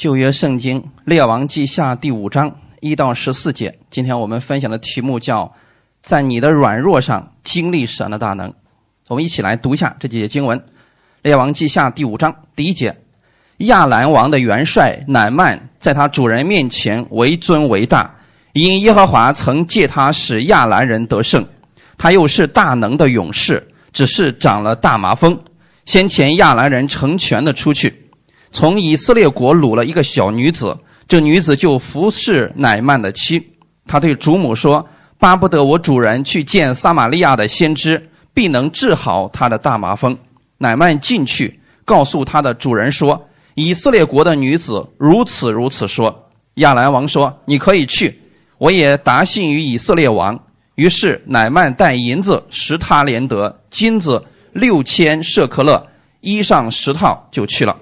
旧约圣经列王记下第五章一到十四节，今天我们分享的题目叫“在你的软弱上经历神的大能”。我们一起来读一下这几节经文。列王记下第五章第一节：亚兰王的元帅乃曼在他主人面前为尊为大，因耶和华曾借他使亚兰人得胜。他又是大能的勇士，只是长了大麻风。先前亚兰人成全的出去。从以色列国掳了一个小女子，这女子就服侍乃曼的妻。他对主母说：“巴不得我主人去见撒玛利亚的先知，必能治好他的大麻风。”乃曼进去，告诉他的主人说：“以色列国的女子如此如此说。”亚兰王说：“你可以去，我也答信于以色列王。”于是乃曼带银子十他连得，金子六千舍克勒，衣裳十套，就去了。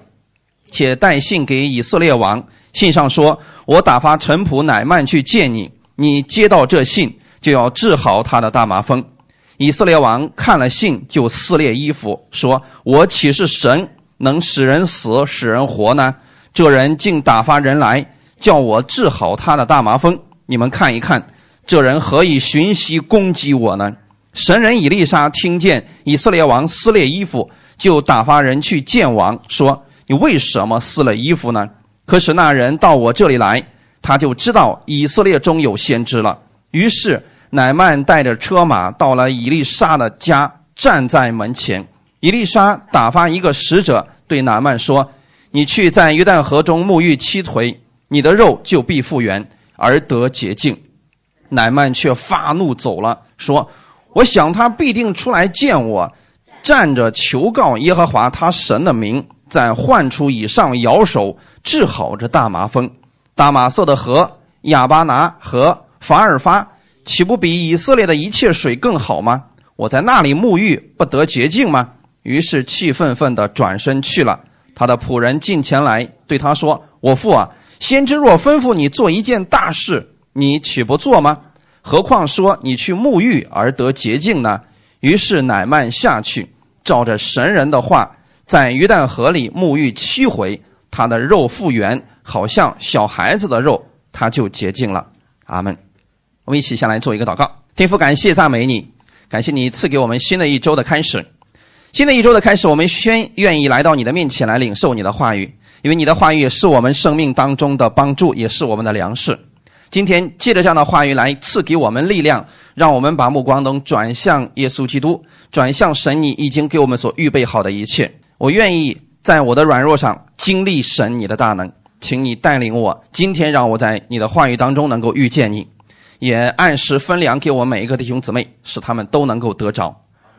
且带信给以色列王，信上说：“我打发臣仆乃曼去见你，你接到这信，就要治好他的大麻风。”以色列王看了信，就撕裂衣服，说：“我岂是神，能使人死，使人活呢？这人竟打发人来，叫我治好他的大麻风。你们看一看，这人何以寻袭攻击我呢？”神人以利沙听见以色列王撕裂衣服，就打发人去见王，说。你为什么撕了衣服呢？可是那人到我这里来，他就知道以色列中有先知了。于是乃曼带着车马到了以利沙的家，站在门前。以利沙打发一个使者对乃曼说：“你去在约旦河中沐浴七回，你的肉就必复原，而得洁净。”乃曼却发怒走了，说：“我想他必定出来见我，站着求告耶和华他神的名。”在患处以上摇手治好这大麻风，大马色的河亚巴拿和法尔发，岂不比以色列的一切水更好吗？我在那里沐浴不得洁净吗？于是气愤愤地转身去了。他的仆人进前来对他说：“我父啊，先知若吩咐你做一件大事，你岂不做吗？何况说你去沐浴而得洁净呢？”于是乃曼下去，照着神人的话。在鱼蛋河里沐浴七回，他的肉复原，好像小孩子的肉，他就洁净了。阿门。我们一起先来做一个祷告。天父，感谢赞美你，感谢你赐给我们新的一周的开始。新的一周的开始，我们先愿意来到你的面前来领受你的话语，因为你的话语也是我们生命当中的帮助，也是我们的粮食。今天借着这样的话语来赐给我们力量，让我们把目光都转向耶稣基督，转向神你已经给我们所预备好的一切。我愿意在我的软弱上经历神你的大能，请你带领我。今天让我在你的话语当中能够遇见你，也按时分粮给我每一个弟兄姊妹，使他们都能够得着。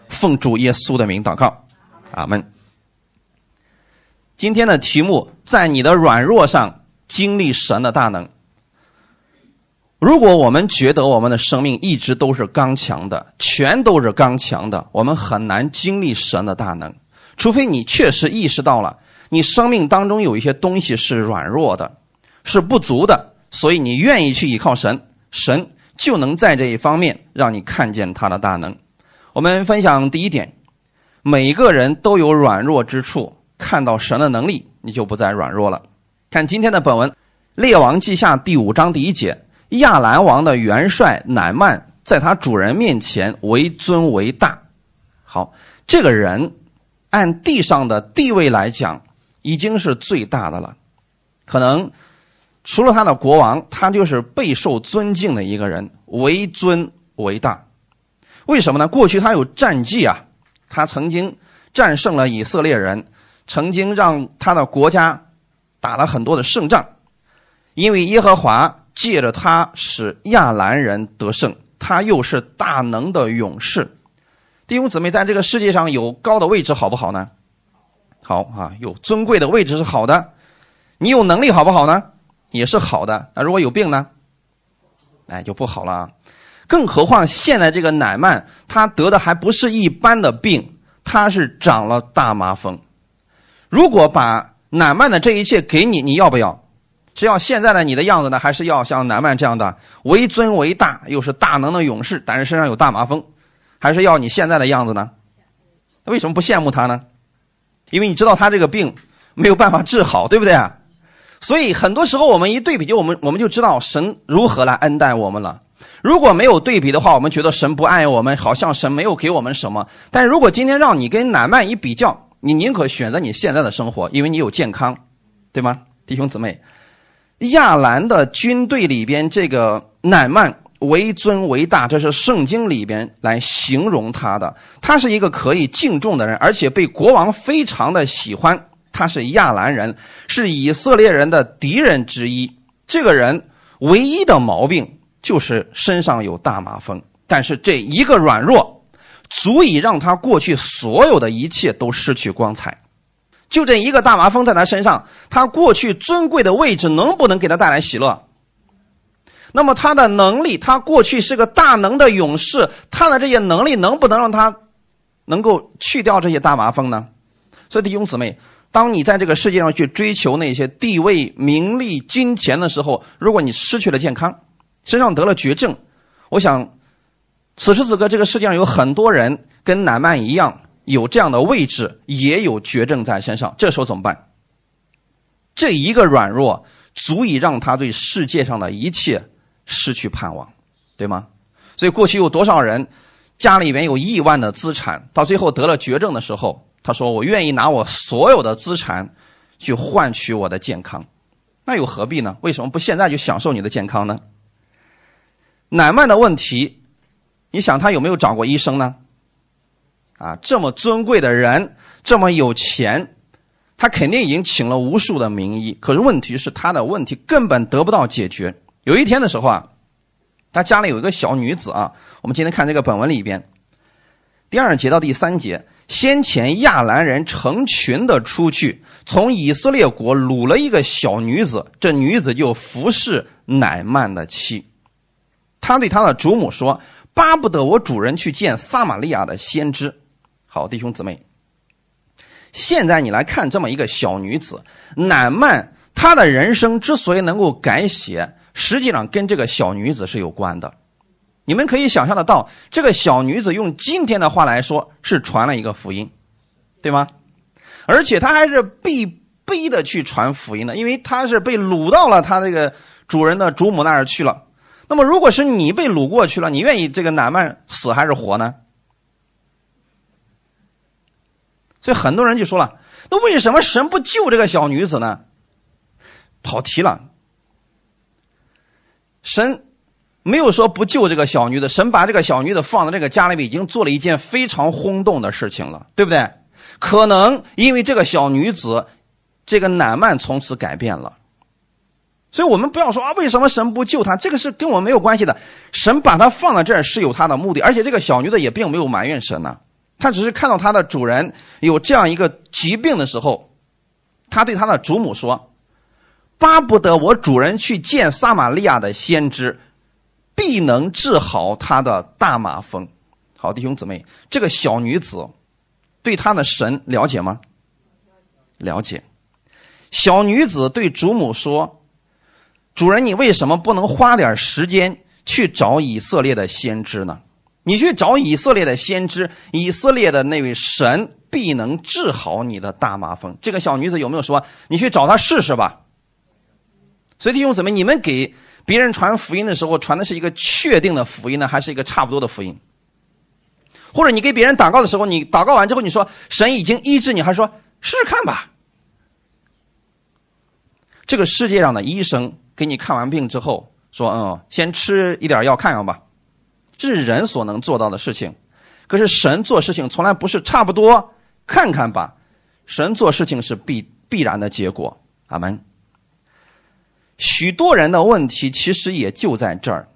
奉主耶稣的名祷告，阿门。今天的题目在你的软弱上经历神的大能。如果我们觉得我们的生命一直都是刚强的，全都是刚强的，我们很难经历神的大能。除非你确实意识到了，你生命当中有一些东西是软弱的，是不足的，所以你愿意去依靠神，神就能在这一方面让你看见他的大能。我们分享第一点，每个人都有软弱之处，看到神的能力，你就不再软弱了。看今天的本文，《列王记下》第五章第一节，亚兰王的元帅乃曼在他主人面前为尊为大。好，这个人。按地上的地位来讲，已经是最大的了。可能除了他的国王，他就是备受尊敬的一个人，为尊为大。为什么呢？过去他有战绩啊，他曾经战胜了以色列人，曾经让他的国家打了很多的胜仗。因为耶和华借着他使亚兰人得胜，他又是大能的勇士。弟兄姊妹，在这个世界上有高的位置好不好呢？好啊，有尊贵的位置是好的。你有能力好不好呢？也是好的。那如果有病呢？哎，就不好了啊。更何况现在这个乃曼，他得的还不是一般的病，他是长了大麻风。如果把乃曼的这一切给你，你要不要？只要现在的你的样子呢？还是要像乃曼这样的为尊为大，又是大能的勇士，但是身上有大麻风？还是要你现在的样子呢？为什么不羡慕他呢？因为你知道他这个病没有办法治好，对不对啊？所以很多时候我们一对比，就我们我们就知道神如何来恩待我们了。如果没有对比的话，我们觉得神不爱我们，好像神没有给我们什么。但如果今天让你跟乃曼一比较，你宁可选择你现在的生活，因为你有健康，对吗，弟兄姊妹？亚兰的军队里边，这个乃曼为尊为大，这是圣经里边来形容他的。他是一个可以敬重的人，而且被国王非常的喜欢。他是亚兰人，是以色列人的敌人之一。这个人唯一的毛病就是身上有大麻风，但是这一个软弱，足以让他过去所有的一切都失去光彩。就这一个大麻风在他身上，他过去尊贵的位置能不能给他带来喜乐？那么他的能力，他过去是个大能的勇士，他的这些能力能不能让他能够去掉这些大麻风呢？所以弟兄姊妹，当你在这个世界上去追求那些地位、名利、金钱的时候，如果你失去了健康，身上得了绝症，我想此时此刻这个世界上有很多人跟乃曼一样。有这样的位置，也有绝症在身上，这时候怎么办？这一个软弱，足以让他对世界上的一切失去盼望，对吗？所以过去有多少人家里面有亿万的资产，到最后得了绝症的时候，他说：“我愿意拿我所有的资产去换取我的健康。”那又何必呢？为什么不现在就享受你的健康呢？乃曼的问题，你想他有没有找过医生呢？啊，这么尊贵的人，这么有钱，他肯定已经请了无数的名医。可是问题是，他的问题根本得不到解决。有一天的时候啊，他家里有一个小女子啊。我们今天看这个本文里边，第二节到第三节，先前亚兰人成群的出去，从以色列国掳了一个小女子，这女子就服侍乃曼的妻。他对他的主母说：“巴不得我主人去见撒玛利亚的先知。”好，弟兄姊妹，现在你来看这么一个小女子，乃曼，她的人生之所以能够改写，实际上跟这个小女子是有关的。你们可以想象得到，这个小女子用今天的话来说，是传了一个福音，对吗？而且她还是被逼的去传福音的，因为她是被掳到了她这个主人的主母那儿去了。那么，如果是你被掳过去了，你愿意这个乃曼死还是活呢？所以很多人就说了：“那为什么神不救这个小女子呢？”跑题了。神没有说不救这个小女子，神把这个小女子放在这个家里面，已经做了一件非常轰动的事情了，对不对？可能因为这个小女子，这个乃曼从此改变了。所以我们不要说啊，为什么神不救她？这个是跟我们没有关系的。神把她放在这儿是有他的目的，而且这个小女子也并没有埋怨神呢。她只是看到她的主人有这样一个疾病的时候，他对他的祖母说：“巴不得我主人去见撒玛利亚的先知，必能治好他的大马蜂。”好，弟兄姊妹，这个小女子对他的神了解吗？了解。小女子对主母说：“主人，你为什么不能花点时间去找以色列的先知呢？”你去找以色列的先知，以色列的那位神必能治好你的大麻风。这个小女子有没有说你去找他试试吧？所以弟兄姊妹，你们给别人传福音的时候，传的是一个确定的福音呢，还是一个差不多的福音？或者你给别人祷告的时候，你祷告完之后，你说神已经医治你，还说试试看吧？这个世界上的医生给你看完病之后说：“嗯，先吃一点药看看吧。”这是人所能做到的事情，可是神做事情从来不是差不多看看吧，神做事情是必必然的结果。阿门。许多人的问题其实也就在这儿。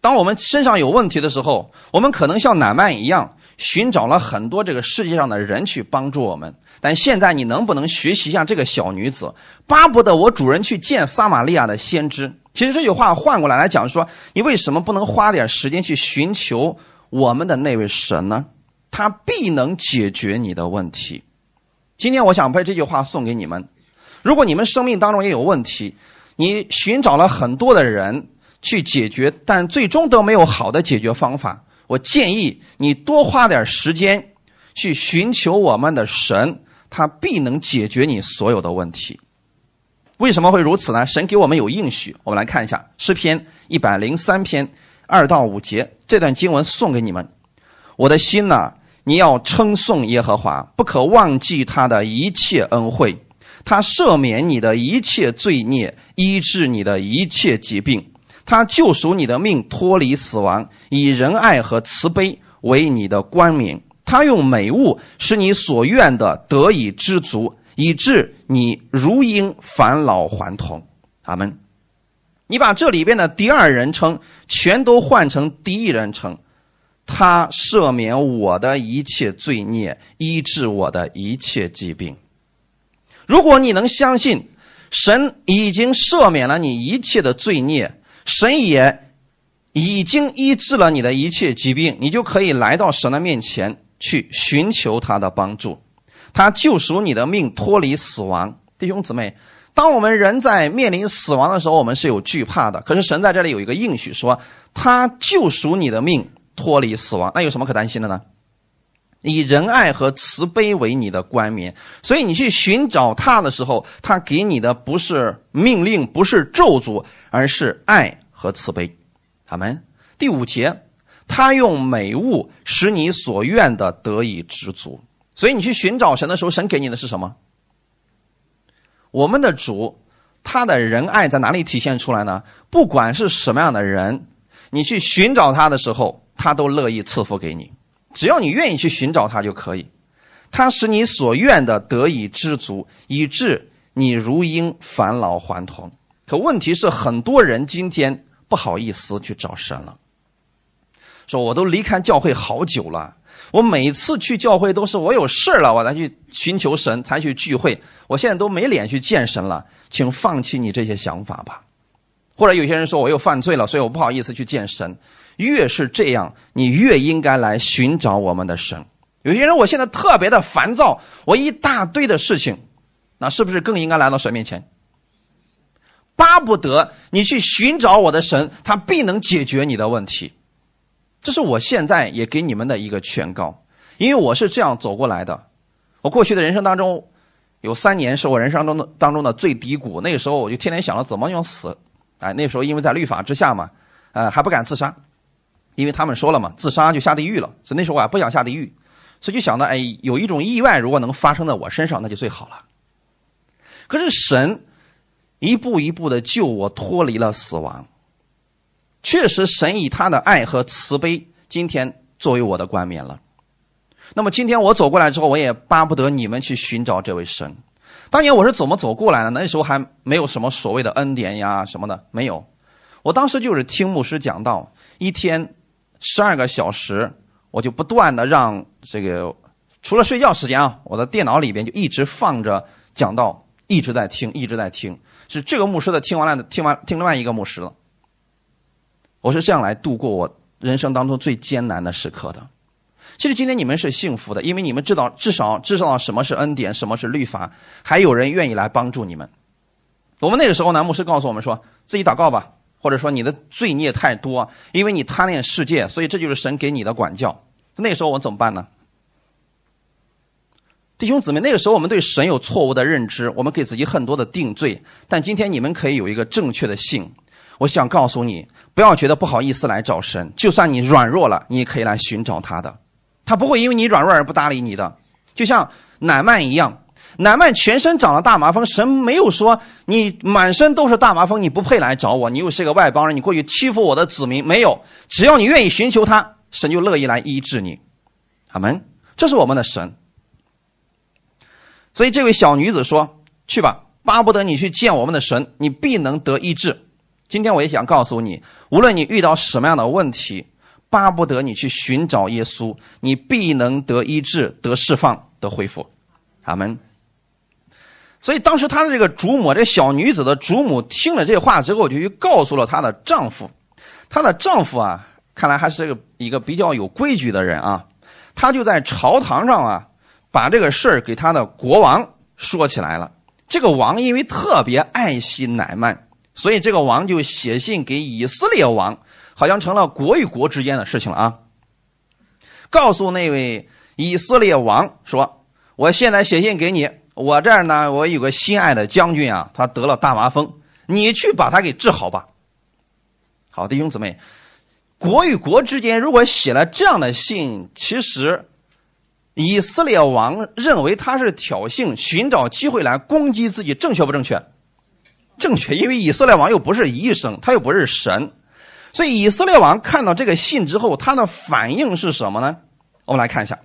当我们身上有问题的时候，我们可能像乃曼一样，寻找了很多这个世界上的人去帮助我们。但现在你能不能学习一下这个小女子，巴不得我主人去见撒玛利亚的先知？其实这句话换过来来讲，说你为什么不能花点时间去寻求我们的那位神呢？他必能解决你的问题。今天我想把这句话送给你们：如果你们生命当中也有问题，你寻找了很多的人去解决，但最终都没有好的解决方法，我建议你多花点时间去寻求我们的神，他必能解决你所有的问题。为什么会如此呢？神给我们有应许，我们来看一下诗篇一百零三篇二到五节这段经文送给你们。我的心呐，你要称颂耶和华，不可忘记他的一切恩惠。他赦免你的一切罪孽，医治你的一切疾病。他救赎你的命，脱离死亡，以仁爱和慈悲为你的冠冕。他用美物使你所愿的得以知足，以致你如婴返老还童。阿门。你把这里边的第二人称全都换成第一人称，他赦免我的一切罪孽，医治我的一切疾病。如果你能相信神已经赦免了你一切的罪孽，神也已经医治了你的一切疾病，你就可以来到神的面前去寻求他的帮助。他救赎你的命，脱离死亡。弟兄姊妹，当我们人在面临死亡的时候，我们是有惧怕的。可是神在这里有一个应许，说他救赎你的命，脱离死亡。那有什么可担心的呢？以仁爱和慈悲为你的冠冕，所以你去寻找他的时候，他给你的不是命令，不是咒诅，而是爱和慈悲。阿门。第五节，他用美物使你所愿的得以知足。所以你去寻找神的时候，神给你的是什么？我们的主，他的仁爱在哪里体现出来呢？不管是什么样的人，你去寻找他的时候，他都乐意赐福给你。只要你愿意去寻找他就可以，他使你所愿的得以知足，以致你如婴返老还童。可问题是，很多人今天不好意思去找神了，说我都离开教会好久了，我每次去教会都是我有事了，我才去寻求神，才去聚会。我现在都没脸去见神了，请放弃你这些想法吧。或者有些人说我又犯罪了，所以我不好意思去见神。越是这样，你越应该来寻找我们的神。有些人，我现在特别的烦躁，我一大堆的事情，那是不是更应该来到神面前？巴不得你去寻找我的神，他必能解决你的问题。这是我现在也给你们的一个劝告，因为我是这样走过来的。我过去的人生当中，有三年是我人生当中的当中的最低谷。那个时候，我就天天想着怎么用死。哎，那时候因为在律法之下嘛，呃，还不敢自杀。因为他们说了嘛，自杀就下地狱了，所以那时候我还不想下地狱，所以就想到，哎，有一种意外如果能发生在我身上，那就最好了。可是神一步一步的救我脱离了死亡，确实神以他的爱和慈悲，今天作为我的冠冕了。那么今天我走过来之后，我也巴不得你们去寻找这位神。当年我是怎么走过来的？那时候还没有什么所谓的恩典呀什么的，没有。我当时就是听牧师讲道，一天。十二个小时，我就不断的让这个除了睡觉时间啊，我的电脑里边就一直放着讲道，一直在听，一直在听。是这个牧师的听完了，听完听另外一个牧师了。我是这样来度过我人生当中最艰难的时刻的。其实今天你们是幸福的，因为你们知道至少知道什么是恩典，什么是律法，还有人愿意来帮助你们。我们那个时候呢，牧师告诉我们说自己祷告吧。或者说你的罪孽太多，因为你贪恋世界，所以这就是神给你的管教。那时候我怎么办呢？弟兄姊妹，那个时候我们对神有错误的认知，我们给自己很多的定罪。但今天你们可以有一个正确的信。我想告诉你，不要觉得不好意思来找神，就算你软弱了，你也可以来寻找他的，他不会因为你软弱而不搭理你的。就像乃曼一样。乃曼全身长了大麻风，神没有说你满身都是大麻风，你不配来找我，你又是个外邦人，你过去欺负我的子民，没有。只要你愿意寻求他，神就乐意来医治你。阿门。这是我们的神。所以这位小女子说：“去吧，巴不得你去见我们的神，你必能得医治。”今天我也想告诉你，无论你遇到什么样的问题，巴不得你去寻找耶稣，你必能得医治、得释放、得恢复。阿门。所以当时她的这个主母，这小女子的主母听了这话之后，就去告诉了她的丈夫。她的丈夫啊，看来还是个一个比较有规矩的人啊。他就在朝堂上啊，把这个事儿给他的国王说起来了。这个王因为特别爱惜乃曼，所以这个王就写信给以色列王，好像成了国与国之间的事情了啊。告诉那位以色列王说：“我现在写信给你。”我这儿呢，我有个心爱的将军啊，他得了大麻风，你去把他给治好吧。好，弟兄姊妹，国与国之间如果写了这样的信，其实以色列王认为他是挑衅，寻找机会来攻击自己，正确不正确？正确，因为以色列王又不是医生，他又不是神，所以以色列王看到这个信之后，他的反应是什么呢？我们来看一下《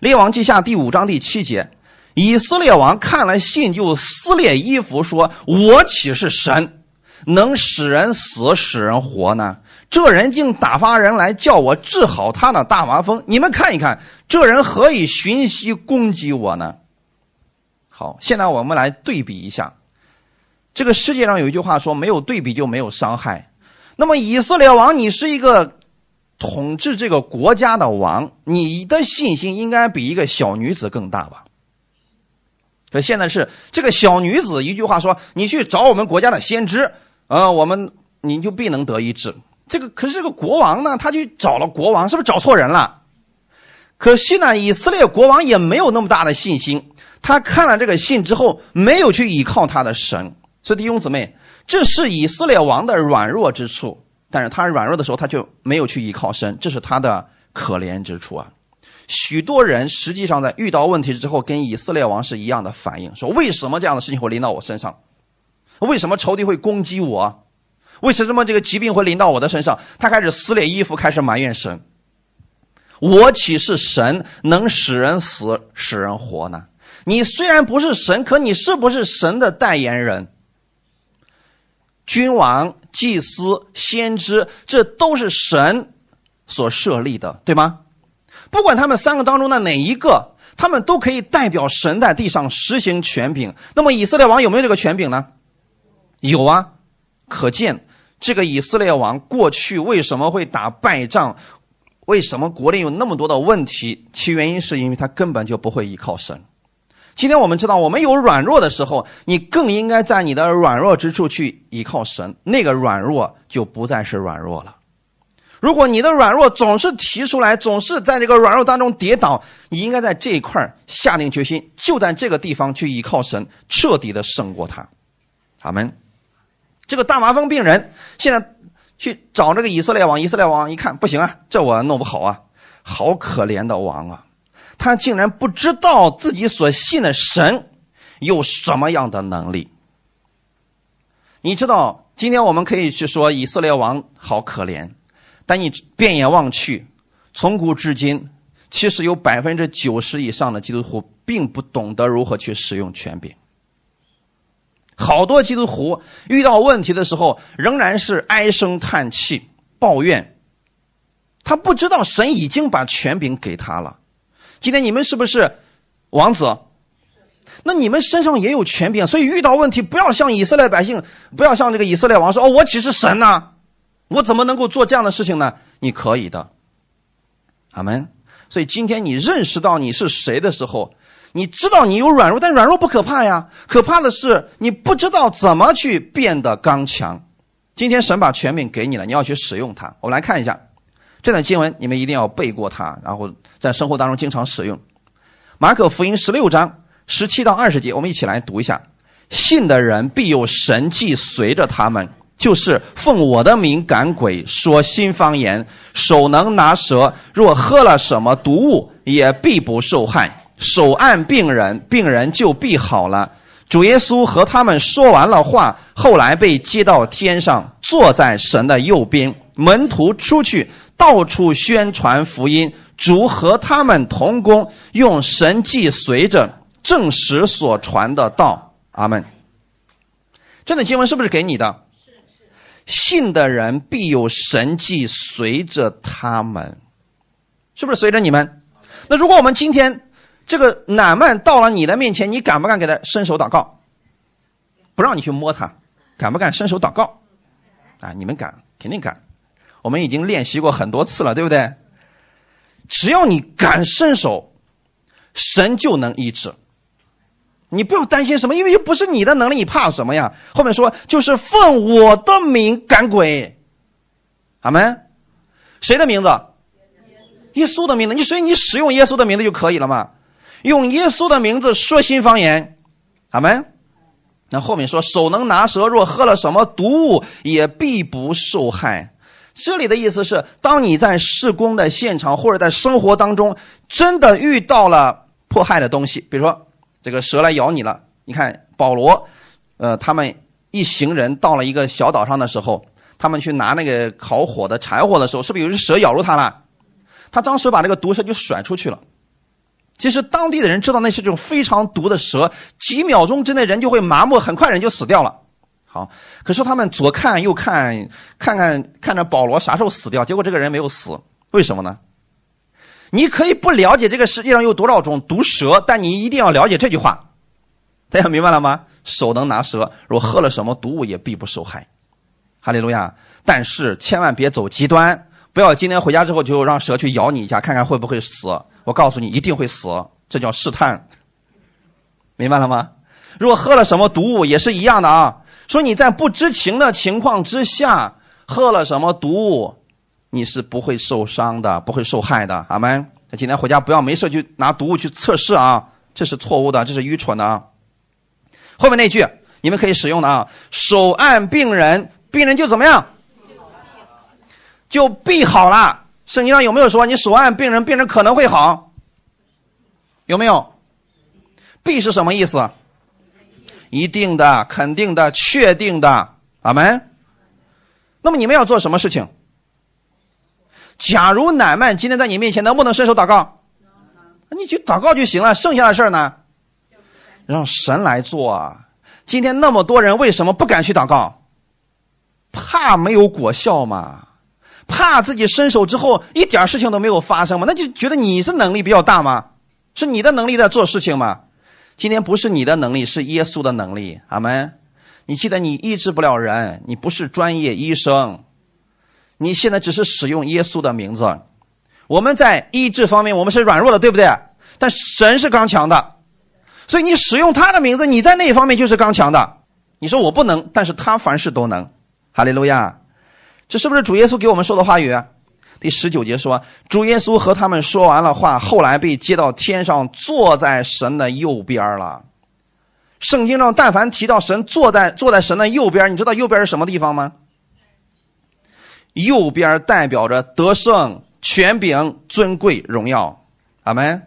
列王记下》第五章第七节。以色列王看了信，就撕裂衣服，说：“我岂是神，能使人死，使人活呢？这人竟打发人来叫我治好他的大麻风。你们看一看，这人何以寻隙攻击我呢？”好，现在我们来对比一下。这个世界上有一句话说：“没有对比就没有伤害。”那么以色列王，你是一个统治这个国家的王，你的信心应该比一个小女子更大吧？可现在是这个小女子一句话说：“你去找我们国家的先知，啊，我们你就必能得医治。”这个可是这个国王呢，他去找了国王，是不是找错人了？可惜呢，以色列国王也没有那么大的信心。他看了这个信之后，没有去依靠他的神。所以弟兄姊妹，这是以色列王的软弱之处。但是他软弱的时候，他就没有去依靠神，这是他的可怜之处啊。许多人实际上在遇到问题之后，跟以色列王是一样的反应，说：“为什么这样的事情会临到我身上？为什么仇敌会攻击我？为什么这个疾病会临到我的身上？”他开始撕裂衣服，开始埋怨神：“我岂是神，能使人死，使人活呢？你虽然不是神，可你是不是神的代言人？君王、祭司、先知，这都是神所设立的，对吗？”不管他们三个当中的哪一个，他们都可以代表神在地上实行权柄。那么以色列王有没有这个权柄呢？有啊，可见这个以色列王过去为什么会打败仗，为什么国内有那么多的问题？其原因是因为他根本就不会依靠神。今天我们知道，我们有软弱的时候，你更应该在你的软弱之处去依靠神，那个软弱就不再是软弱了。如果你的软弱总是提出来，总是在这个软弱当中跌倒，你应该在这一块下定决心，就在这个地方去依靠神，彻底的胜过他。阿门。这个大麻风病人现在去找这个以色列王，以色列王一看不行啊，这我弄不好啊，好可怜的王啊，他竟然不知道自己所信的神有什么样的能力。你知道，今天我们可以去说以色列王好可怜。但你遍眼望去，从古至今，其实有百分之九十以上的基督徒并不懂得如何去使用权柄。好多基督徒遇到问题的时候，仍然是唉声叹气、抱怨。他不知道神已经把权柄给他了。今天你们是不是王子？那你们身上也有权柄，所以遇到问题不要像以色列百姓，不要像这个以色列王说：“哦，我岂是神呢？”我怎么能够做这样的事情呢？你可以的，阿门。所以今天你认识到你是谁的时候，你知道你有软弱，但软弱不可怕呀，可怕的是你不知道怎么去变得刚强。今天神把权柄给你了，你要去使用它。我们来看一下这段经文，你们一定要背过它，然后在生活当中经常使用。马可福音十六章十七到二十节，我们一起来读一下：信的人必有神迹随着他们。就是奉我的名赶鬼，说新方言，手能拿蛇，若喝了什么毒物，也必不受害。手按病人，病人就必好了。主耶稣和他们说完了话，后来被接到天上，坐在神的右边。门徒出去，到处宣传福音。主和他们同工，用神迹随着证实所传的道。阿门。这段经文是不是给你的？信的人必有神迹随着他们，是不是随着你们？那如果我们今天这个乃曼到了你的面前，你敢不敢给他伸手祷告？不让你去摸他，敢不敢伸手祷告？啊，你们敢，肯定敢。我们已经练习过很多次了，对不对？只要你敢伸手，神就能医治。你不要担心什么，因为又不是你的能力，你怕什么呀？后面说就是奉我的名赶鬼，阿门。谁的名字？耶稣的名字。你所以你使用耶稣的名字就可以了嘛。用耶稣的名字说新方言，阿门。那后面说手能拿蛇，若喝了什么毒物，也必不受害。这里的意思是，当你在施工的现场或者在生活当中，真的遇到了迫害的东西，比如说这个蛇来咬你了。你看保罗，呃，他们一行人到了一个小岛上的时候，他们去拿那个烤火的柴火的时候，是不是有只蛇咬住他了？他当时把那个毒蛇就甩出去了。其实当地的人知道那是这种非常毒的蛇，几秒钟之内人就会麻木，很快人就死掉了。好，可是他们左看右看，看看看着保罗啥时候死掉，结果这个人没有死，为什么呢？你可以不了解这个世界上有多少种毒蛇，但你一定要了解这句话，大家明白了吗？手能拿蛇，若喝了什么毒物也必不受害。哈利路亚！但是千万别走极端，不要今天回家之后就让蛇去咬你一下，看看会不会死。我告诉你，一定会死，这叫试探，明白了吗？如果喝了什么毒物，也是一样的啊。说你在不知情的情况之下喝了什么毒物，你是不会受伤的，不会受害的。阿门。他今天回家不要没事去拿毒物去测试啊，这是错误的，这是愚蠢的啊。后面那句你们可以使用的啊，手按病人，病人就怎么样？就必好了。圣经上有没有说你手按病人，病人可能会好？有没有？必是什么意思？一定的、肯定的、确定的，阿门。那么你们要做什么事情？假如乃曼今天在你面前，能不能伸手祷告？你去祷告就行了，剩下的事儿呢，让神来做啊。今天那么多人为什么不敢去祷告？怕没有果效吗？怕自己伸手之后一点事情都没有发生吗？那就觉得你是能力比较大吗？是你的能力在做事情吗？今天不是你的能力，是耶稣的能力。阿门。你记得你医治不了人，你不是专业医生，你现在只是使用耶稣的名字。我们在医治方面我们是软弱的，对不对？但神是刚强的，所以你使用他的名字，你在那一方面就是刚强的。你说我不能，但是他凡事都能。哈利路亚。这是不是主耶稣给我们说的话语？第十九节说，主耶稣和他们说完了话，后来被接到天上，坐在神的右边了。圣经上但凡提到神坐在坐在神的右边，你知道右边是什么地方吗？右边代表着得胜、权柄、尊贵、荣耀。阿门。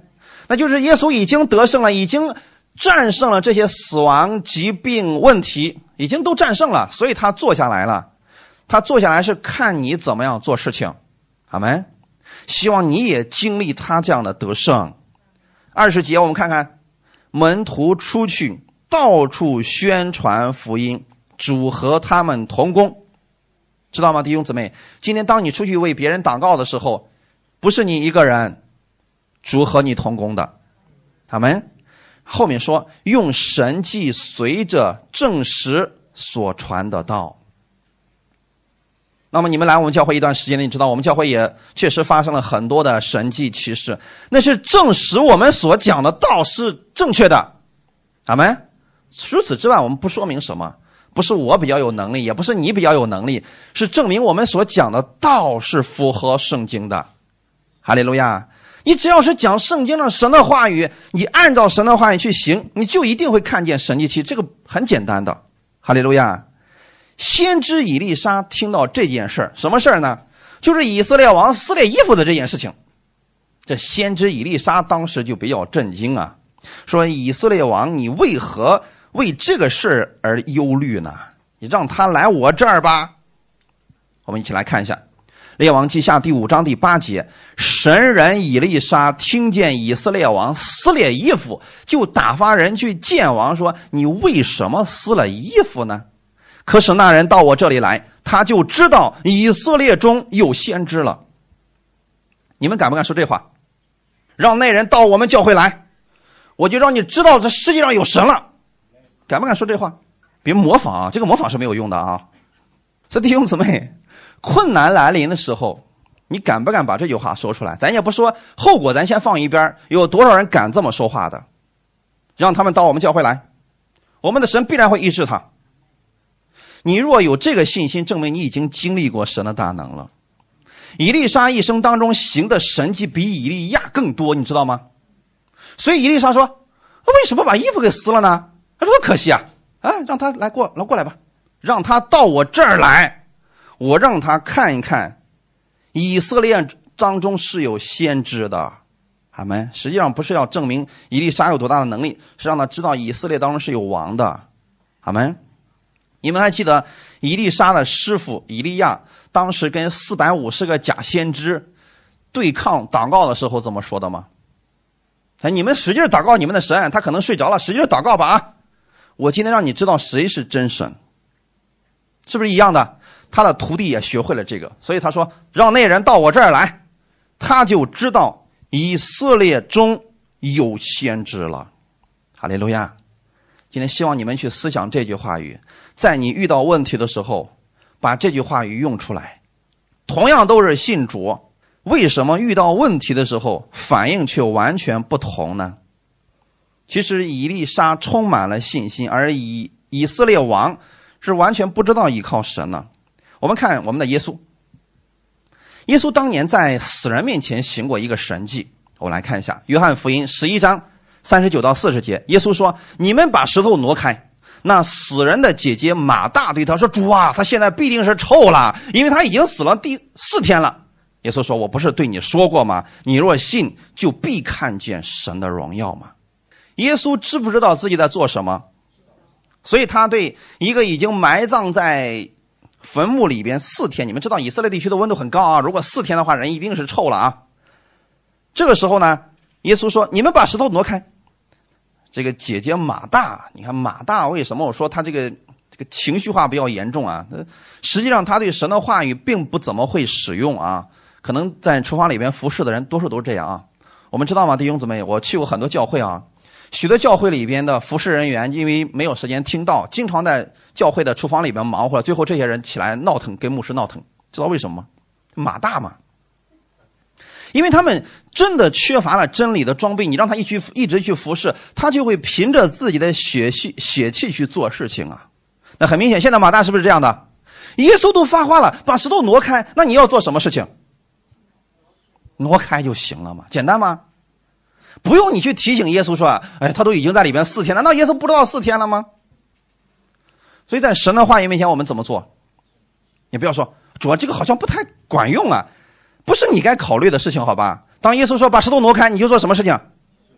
那就是耶稣已经得胜了，已经战胜了这些死亡、疾病、问题，已经都战胜了，所以他坐下来了。他坐下来是看你怎么样做事情，阿门。希望你也经历他这样的得胜。二十节我们看看，门徒出去到处宣传福音，主和他们同工，知道吗，弟兄姊妹？今天当你出去为别人祷告的时候，不是你一个人，主和你同工的，阿门。后面说用神迹随着证实所传的道。那么你们来我们教会一段时间了，你知道我们教会也确实发生了很多的神迹奇事，那是证实我们所讲的道是正确的，阿门。除此之外，我们不说明什么，不是我比较有能力，也不是你比较有能力，是证明我们所讲的道是符合圣经的。哈利路亚！你只要是讲圣经的神的话语，你按照神的话语去行，你就一定会看见神迹奇，这个很简单的。哈利路亚。先知以利沙听到这件事儿，什么事儿呢？就是以色列王撕裂衣服的这件事情。这先知以利沙当时就比较震惊啊，说：“以色列王，你为何为这个事而忧虑呢？你让他来我这儿吧。”我们一起来看一下《列王记下》第五章第八节：神人以利沙听见以色列王撕裂衣服，就打发人去见王，说：“你为什么撕了衣服呢？”可是那人到我这里来，他就知道以色列中有先知了。你们敢不敢说这话？让那人到我们教会来，我就让你知道这世界上有神了。敢不敢说这话？别模仿啊，这个模仿是没有用的啊。所以弟兄姊妹，困难来临的时候，你敢不敢把这句话说出来？咱也不说后果，咱先放一边。有多少人敢这么说话的？让他们到我们教会来，我们的神必然会医治他。你若有这个信心，证明你已经经历过神的大能了。以利沙一生当中行的神迹比以利亚更多，你知道吗？所以伊丽莎说：“为什么把衣服给撕了呢？他说多可惜啊！啊，让他来过来过来吧，让他到我这儿来，我让他看一看，以色列当中是有先知的。阿门。实际上不是要证明伊丽莎有多大的能力，是让他知道以色列当中是有王的。阿门。你们还记得伊丽莎的师傅以利亚当时跟四百五十个假先知对抗祷告的时候怎么说的吗？哎，你们使劲祷告你们的神，他可能睡着了，使劲祷告吧啊！我今天让你知道谁是真神，是不是一样的？他的徒弟也学会了这个，所以他说让那人到我这儿来，他就知道以色列中有先知了。哈利路亚！今天希望你们去思想这句话语，在你遇到问题的时候，把这句话语用出来。同样都是信主。为什么遇到问题的时候反应却完全不同呢？其实以利沙充满了信心，而以以色列王是完全不知道依靠神呢。我们看我们的耶稣，耶稣当年在死人面前行过一个神迹。我们来看一下《约翰福音》十一章三十九到四十节，耶稣说：“你们把石头挪开。”那死人的姐姐马大对他说：“主啊，他现在必定是臭了，因为他已经死了第四天了。”耶稣说：“我不是对你说过吗？你若信，就必看见神的荣耀吗？”耶稣知不知道自己在做什么？所以他对一个已经埋葬在坟墓里边四天，你们知道以色列地区的温度很高啊，如果四天的话，人一定是臭了啊。这个时候呢，耶稣说：“你们把石头挪开。”这个姐姐马大，你看马大为什么我说他这个这个情绪化比较严重啊？实际上他对神的话语并不怎么会使用啊。可能在厨房里边服侍的人，多数都是这样啊。我们知道吗，弟兄姊妹？我去过很多教会啊，许多教会里边的服侍人员，因为没有时间听到，经常在教会的厨房里边忙活，最后这些人起来闹腾，跟牧师闹腾，知道为什么吗？马大嘛，因为他们真的缺乏了真理的装备，你让他一去一直去服侍，他就会凭着自己的血气血气去做事情啊。那很明显，现在马大是不是这样的？耶稣都发话了，把石头挪开，那你要做什么事情？挪开就行了嘛，简单吗？不用你去提醒耶稣说，哎，他都已经在里边四天了，那耶稣不知道四天了吗？所以在神的话语面前，我们怎么做？你不要说，主啊，这个好像不太管用啊，不是你该考虑的事情，好吧？当耶稣说把石头挪开，你就做什么事情？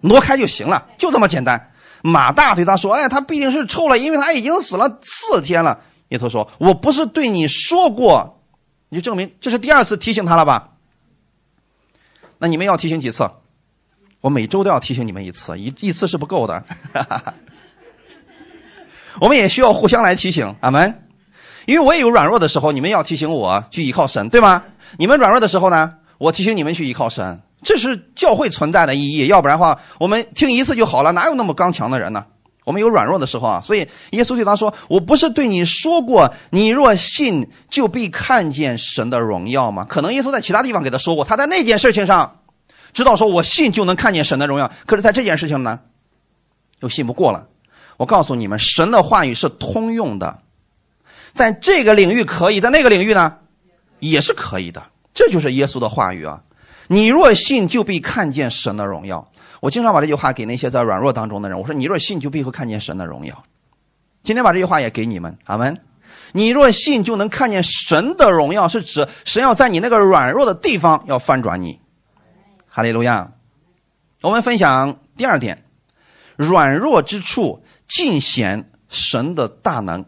挪开就行了，就这么简单。马大对他说，哎，他必定是臭了，因为他已经死了四天了。耶稣说，我不是对你说过，你就证明这是第二次提醒他了吧？那你们要提醒几次？我每周都要提醒你们一次，一一次是不够的。我们也需要互相来提醒，阿门。因为我也有软弱的时候，你们要提醒我去依靠神，对吗？你们软弱的时候呢，我提醒你们去依靠神，这是教会存在的意义。要不然的话，我们听一次就好了，哪有那么刚强的人呢？我们有软弱的时候啊，所以耶稣对他说：“我不是对你说过，你若信，就必看见神的荣耀吗？”可能耶稣在其他地方给他说过，他在那件事情上知道说：“我信就能看见神的荣耀。”可是，在这件事情呢，又信不过了。我告诉你们，神的话语是通用的，在这个领域可以，在那个领域呢，也是可以的。这就是耶稣的话语啊！你若信，就必看见神的荣耀。我经常把这句话给那些在软弱当中的人，我说：“你若信，就必会看见神的荣耀。”今天把这句话也给你们，阿门。你若信，就能看见神的荣耀，是指神要在你那个软弱的地方要翻转你。哈利路亚。我们分享第二点：软弱之处尽显神的大能。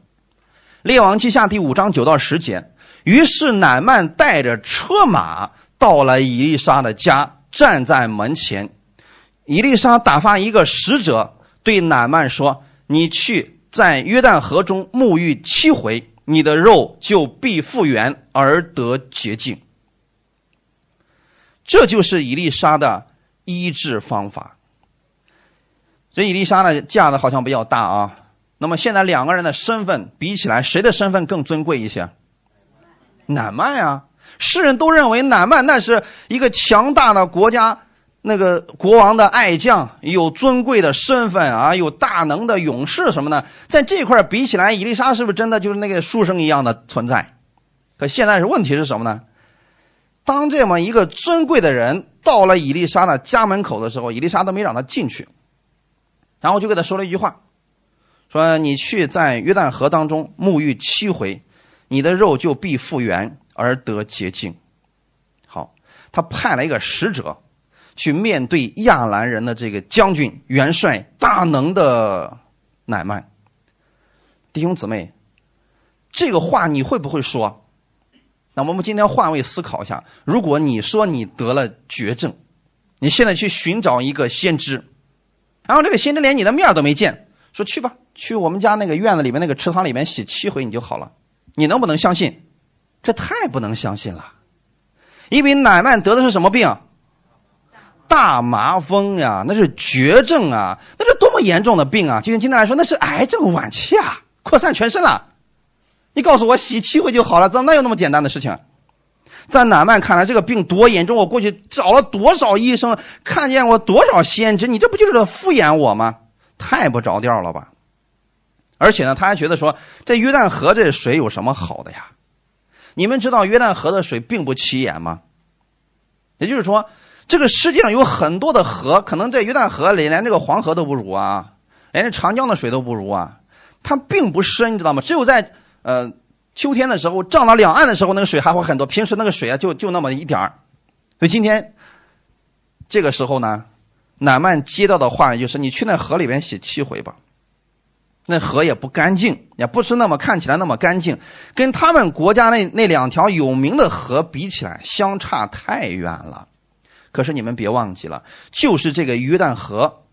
列王记下第五章九到十节。于是乃曼带着车马到了以丽莎的家，站在门前。伊丽莎打发一个使者对乃曼说：“你去在约旦河中沐浴七回，你的肉就必复原而得洁净。”这就是伊丽莎的医治方法。这伊丽莎呢，架子好像比较大啊。那么现在两个人的身份比起来，谁的身份更尊贵一些？乃曼啊，世人都认为乃曼那是一个强大的国家。那个国王的爱将有尊贵的身份啊，有大能的勇士什么的，在这块比起来，伊丽莎是不是真的就是那个书生一样的存在？可现在是问题是什么呢？当这么一个尊贵的人到了以丽莎的家门口的时候，以丽莎都没让他进去，然后就给他说了一句话，说：“你去在约旦河当中沐浴七回，你的肉就必复原而得洁净。”好，他派了一个使者去面对亚兰人的这个将军元帅大能的乃曼。弟兄姊妹，这个话你会不会说？那我们今天换位思考一下，如果你说你得了绝症，你现在去寻找一个先知，然后这个先知连你的面都没见，说去吧，去我们家那个院子里面那个池塘里面洗七回你就好了，你能不能相信？这太不能相信了，因为乃曼得的是什么病？大麻风呀，那是绝症啊，那是多么严重的病啊！就像今天来说，那是癌症晚期啊，扩散全身了。你告诉我洗七回就好了？怎么哪有那么简单的事情？在乃曼看来，这个病多严重！我过去找了多少医生，看见过多少先知，你这不就是敷衍我吗？太不着调了吧！而且呢，他还觉得说，这约旦河这水有什么好的呀？你们知道约旦河的水并不起眼吗？也就是说，这个世界上有很多的河，可能在约旦河里连这个黄河都不如啊，连这长江的水都不如啊，它并不深，你知道吗？只有在呃，秋天的时候涨到两岸的时候，那个水还会很多。平时那个水啊，就就那么一点儿。所以今天这个时候呢，乃曼接到的话就是：你去那河里边洗七回吧。那河也不干净，也不是那么看起来那么干净，跟他们国家那那两条有名的河比起来，相差太远了。可是你们别忘记了，就是这个约旦河。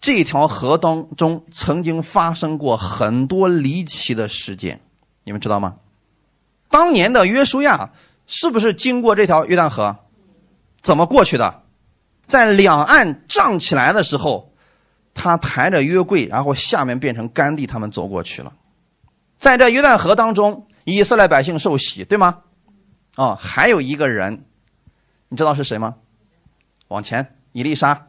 这条河当中曾经发生过很多离奇的事件，你们知道吗？当年的约书亚是不是经过这条约旦河？怎么过去的？在两岸涨起来的时候，他抬着约柜，然后下面变成干地，他们走过去了。在这约旦河当中，以色列百姓受洗，对吗？哦，还有一个人，你知道是谁吗？往前，以丽莎。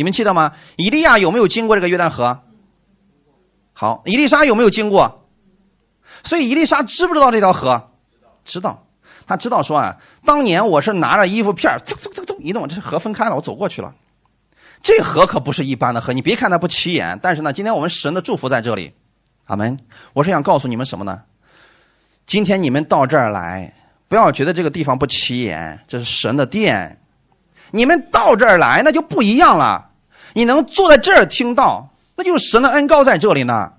你们记得吗？以利亚有没有经过这个约旦河？好，伊丽莎有没有经过？所以伊丽莎知不知道这条河？知道，他知道说啊，当年我是拿着衣服片嗖嗖嗖嗖一动，这河分开了，我走过去了。这河可不是一般的河，你别看它不起眼，但是呢，今天我们神的祝福在这里，阿门。我是想告诉你们什么呢？今天你们到这儿来，不要觉得这个地方不起眼，这是神的殿。你们到这儿来，那就不一样了。你能坐在这儿听到，那就是神的恩高在这里呢。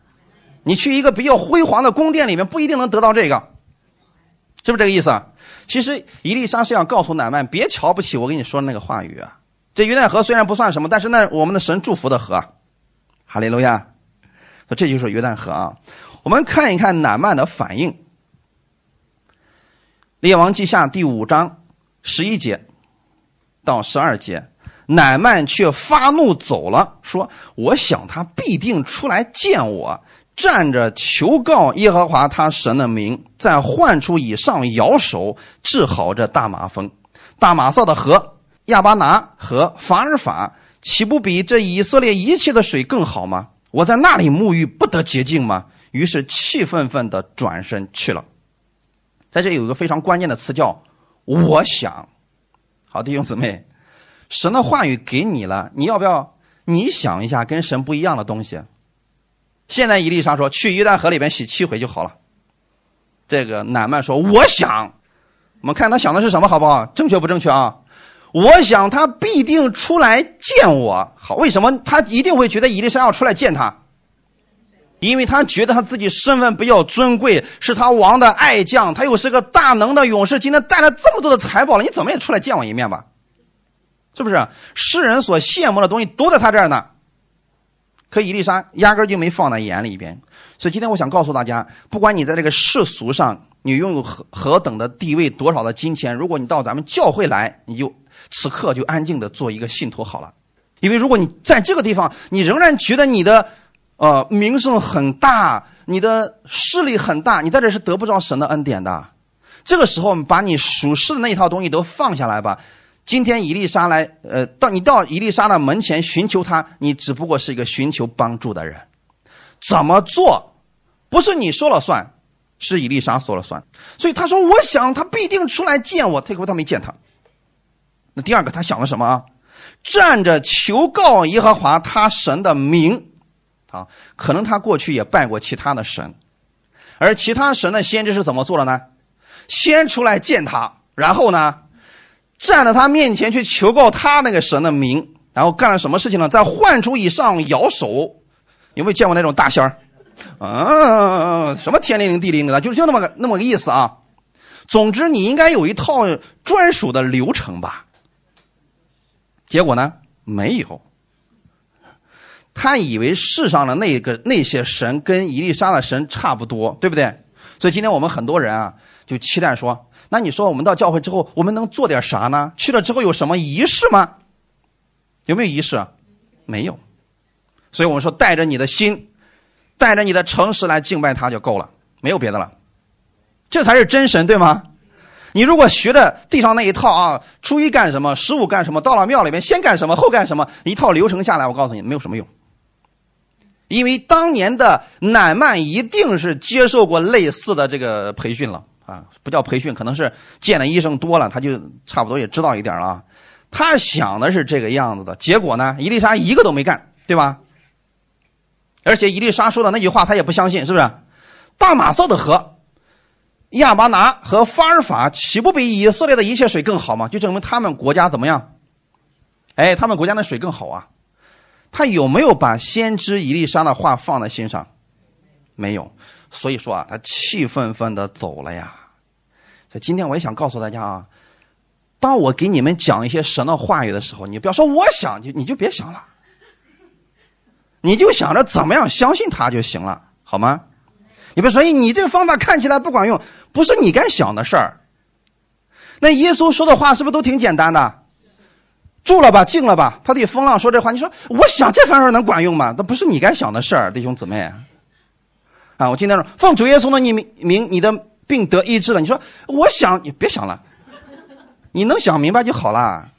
你去一个比较辉煌的宫殿里面，不一定能得到这个，是不是这个意思啊？其实伊丽莎是想告诉乃曼，别瞧不起我跟你说的那个话语啊。这约旦河虽然不算什么，但是那我们的神祝福的河，哈利路亚。这就是约旦河啊。我们看一看乃曼的反应，《列王记下》第五章十一节到十二节。乃曼却发怒走了，说：“我想他必定出来见我，站着求告耶和华他神的名，在患处以上摇手治好这大马蜂。大马色的河亚巴拿和法尔法，岂不比这以色列一切的水更好吗？我在那里沐浴不得洁净吗？”于是气愤愤地转身去了。在这有一个非常关键的词叫“我想”。好，弟兄姊妹。神的话语给你了，你要不要？你想一下，跟神不一样的东西。现在伊丽莎说去约旦河里边洗七回就好了。这个乃曼说：“我想，我们看他想的是什么，好不好？正确不正确啊？我想他必定出来见我。好，为什么他一定会觉得伊丽莎要出来见他？因为他觉得他自己身份比较尊贵，是他王的爱将，他又是个大能的勇士，今天带了这么多的财宝了，你怎么也出来见我一面吧？”是不是世人所羡慕的东西都在他这儿呢？可伊丽莎压根就没放在眼里边。所以今天我想告诉大家，不管你在这个世俗上你拥有何何等的地位、多少的金钱，如果你到咱们教会来，你就此刻就安静的做一个信徒好了。因为如果你在这个地方，你仍然觉得你的呃名声很大，你的势力很大，你在这是得不着神的恩典的。这个时候，把你属世的那一套东西都放下来吧。今天伊丽莎来，呃，到你到伊丽莎的门前寻求他，你只不过是一个寻求帮助的人。怎么做，不是你说了算，是伊丽莎说了算。所以他说：“我想他必定出来见我。”结果他没见他。那第二个他想了什么啊？站着求告耶和华他神的名，啊，可能他过去也拜过其他的神，而其他神的先知是怎么做的呢？先出来见他，然后呢，站在他面前去求告他那个神的名，然后干了什么事情呢？在幻烛以上摇手，有没有见过那种大仙儿？啊，什么天灵灵地灵灵的，就就那么个那么个意思啊。总之，你应该有一套专属的流程吧。结果呢，没有。他以为世上的那个那些神跟伊丽莎的神差不多，对不对？所以今天我们很多人啊，就期待说：那你说我们到教会之后，我们能做点啥呢？去了之后有什么仪式吗？有没有仪式？没有。所以我们说，带着你的心，带着你的诚实来敬拜他就够了，没有别的了。这才是真神，对吗？你如果学着地上那一套啊，初一干什么，十五干什么，到了庙里面先干什么，后干什么，一套流程下来，我告诉你没有什么用。因为当年的乃曼一定是接受过类似的这个培训了啊，不叫培训，可能是见的医生多了，他就差不多也知道一点了。他想的是这个样子的，结果呢，伊丽莎一个都没干，对吧？而且伊丽莎说的那句话，他也不相信，是不是？大马色的河。亚巴拿和法尔法岂不比以色列的一切水更好吗？就证明他们国家怎么样？哎，他们国家的水更好啊！他有没有把先知伊丽莎的话放在心上？没有，所以说啊，他气愤愤的走了呀。所以今天我也想告诉大家啊，当我给你们讲一些神的话语的时候，你不要说我想就你就别想了，你就想着怎么样相信他就行了，好吗？你别说，哎，你这个方法看起来不管用，不是你该想的事儿。那耶稣说的话是不是都挺简单的？住了吧，静了吧。他对风浪说这话，你说我想这方法能管用吗？那不是你该想的事儿，弟兄姊妹。啊，我今天说奉主耶稣的你名，名你的病得医治了。你说我想，你别想了，你能想明白就好了。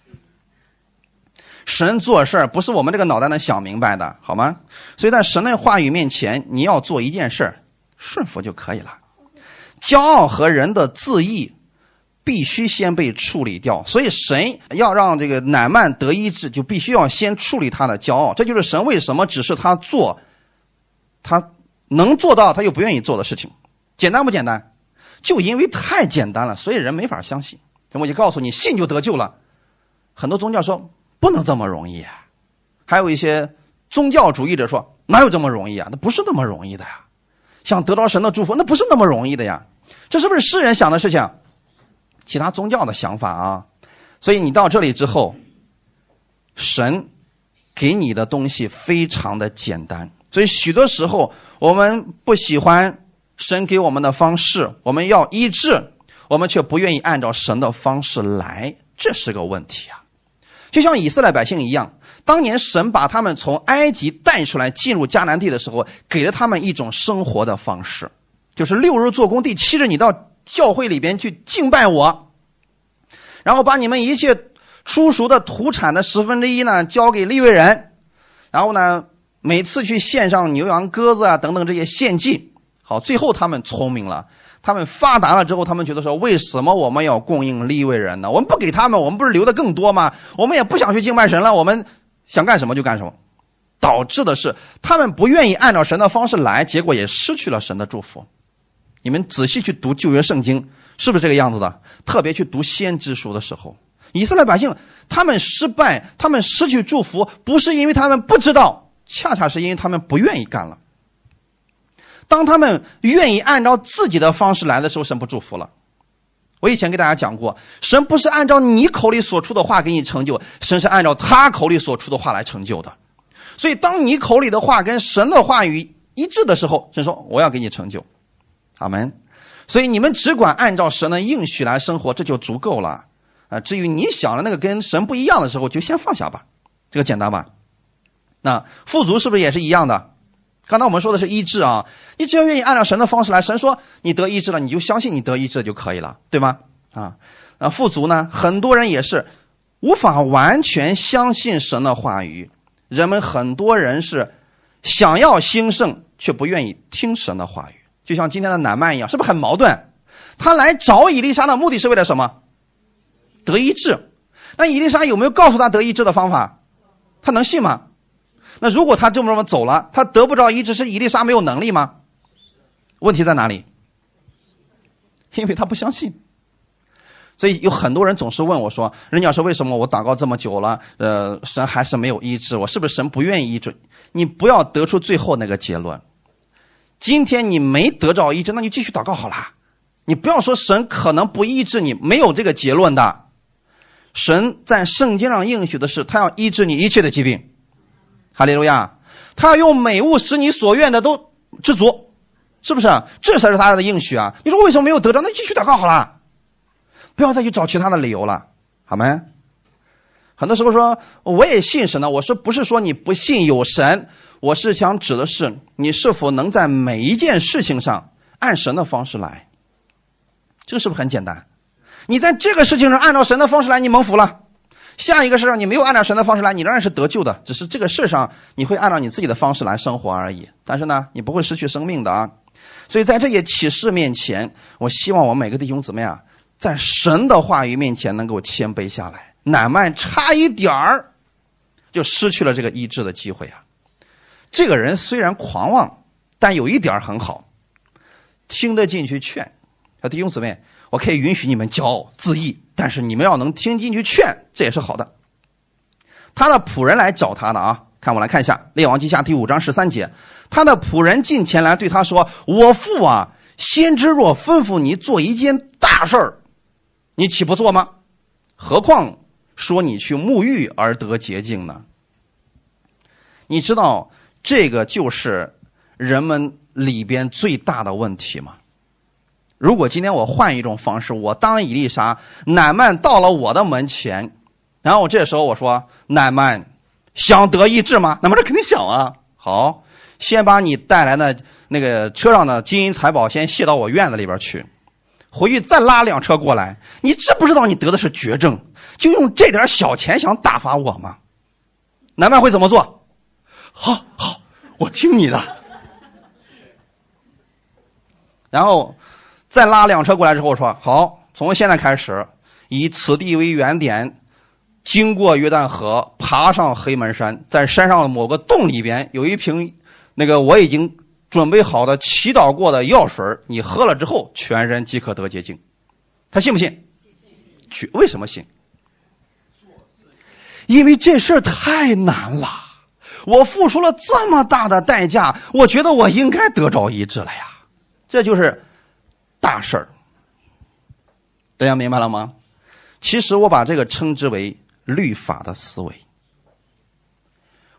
神做事儿不是我们这个脑袋能想明白的，好吗？所以在神的话语面前，你要做一件事儿。顺服就可以了，骄傲和人的自义必须先被处理掉。所以神要让这个乃曼得医治，就必须要先处理他的骄傲。这就是神为什么只是他做，他能做到他又不愿意做的事情。简单不简单？就因为太简单了，所以人没法相信。我就告诉你，信就得救了。很多宗教说不能这么容易啊，还有一些宗教主义者说哪有这么容易啊？那不是那么容易的呀。想得到神的祝福，那不是那么容易的呀！这是不是世人想的事情？其他宗教的想法啊！所以你到这里之后，神给你的东西非常的简单。所以许多时候我们不喜欢神给我们的方式，我们要医治，我们却不愿意按照神的方式来，这是个问题啊！就像以色列百姓一样。当年神把他们从埃及带出来，进入迦南地的时候，给了他们一种生活的方式，就是六日做工，第七日你到教会里边去敬拜我，然后把你们一切出熟的土产的十分之一呢交给利未人，然后呢每次去献上牛羊鸽子啊等等这些献祭。好，最后他们聪明了，他们发达了之后，他们觉得说，为什么我们要供应利未人呢？我们不给他们，我们不是留的更多吗？我们也不想去敬拜神了，我们。想干什么就干什么，导致的是他们不愿意按照神的方式来，结果也失去了神的祝福。你们仔细去读旧约圣经，是不是这个样子的？特别去读先知书的时候，以色列百姓他们失败，他们失去祝福，不是因为他们不知道，恰恰是因为他们不愿意干了。当他们愿意按照自己的方式来的时候，神不祝福了。我以前给大家讲过，神不是按照你口里所出的话给你成就，神是按照他口里所出的话来成就的。所以，当你口里的话跟神的话语一致的时候，神说：“我要给你成就。”阿门。所以你们只管按照神的应许来生活，这就足够了。啊，至于你想的那个跟神不一样的时候，就先放下吧。这个简单吧？那富足是不是也是一样的？刚才我们说的是医治啊，你只要愿意按照神的方式来，神说你得医治了，你就相信你得医治就可以了，对吗？啊，啊，富足呢，很多人也是无法完全相信神的话语，人们很多人是想要兴盛，却不愿意听神的话语，就像今天的南曼一样，是不是很矛盾？他来找伊丽莎的目的是为了什么？得医治，那伊丽莎有没有告诉他得医治的方法？他能信吗？那如果他这么这么走了，他得不着医治，是伊丽莎没有能力吗？问题在哪里？因为他不相信。所以有很多人总是问我说：“任教授，为什么我祷告这么久了，呃，神还是没有医治我？是不是神不愿意医治？”你不要得出最后那个结论。今天你没得着医治，那就继续祷告好了。你不要说神可能不医治你，没有这个结论的。神在圣经上应许的是，他要医治你一切的疾病。哈利路亚！他要用美物使你所愿的都知足，是不是？这才是他的应许啊！你说为什么没有得着？那继续祷告好了，不要再去找其他的理由了，好没？很多时候说我也信神呢，我说不是说你不信有神，我是想指的是你是否能在每一件事情上按神的方式来。这个是不是很简单？你在这个事情上按照神的方式来，你蒙福了；下一个事上你没有按照神的方式来，你仍然是得救的。只是这个事上你会按照你自己的方式来生活而已。但是呢，你不会失去生命的啊！所以在这些启示面前，我希望我每个弟兄姊妹啊，在神的话语面前能够谦卑下来。乃曼差一点儿就失去了这个医治的机会啊！这个人虽然狂妄，但有一点很好，听得进去劝。弟兄姊妹，我可以允许你们骄傲自义，但是你们要能听进去劝，这也是好的。他的仆人来找他的啊，看我来看一下《列王记下》第五章十三节，他的仆人进前来对他说：“我父啊，先知若吩咐你做一件大事儿，你岂不做吗？何况说你去沐浴而得洁净呢？你知道这个就是人们里边最大的问题吗？”如果今天我换一种方式，我当伊丽莎，乃曼到了我的门前，然后我这时候我说：“乃曼，想得医治吗？”那么这肯定想啊。好，先把你带来的那个车上的金银财宝先卸到我院子里边去，回去再拉辆车过来。你知不知道你得的是绝症？就用这点小钱想打发我吗？乃曼会怎么做？好好，我听你的。然后。再拉辆车过来之后说：“好，从现在开始，以此地为原点，经过约旦河，爬上黑门山，在山上的某个洞里边有一瓶那个我已经准备好的祈祷过的药水你喝了之后，全身即可得洁净。他信不信？去？为什么信？因为这事儿太难了，我付出了这么大的代价，我觉得我应该得着医治了呀。这就是。”大事儿，大家明白了吗？其实我把这个称之为律法的思维。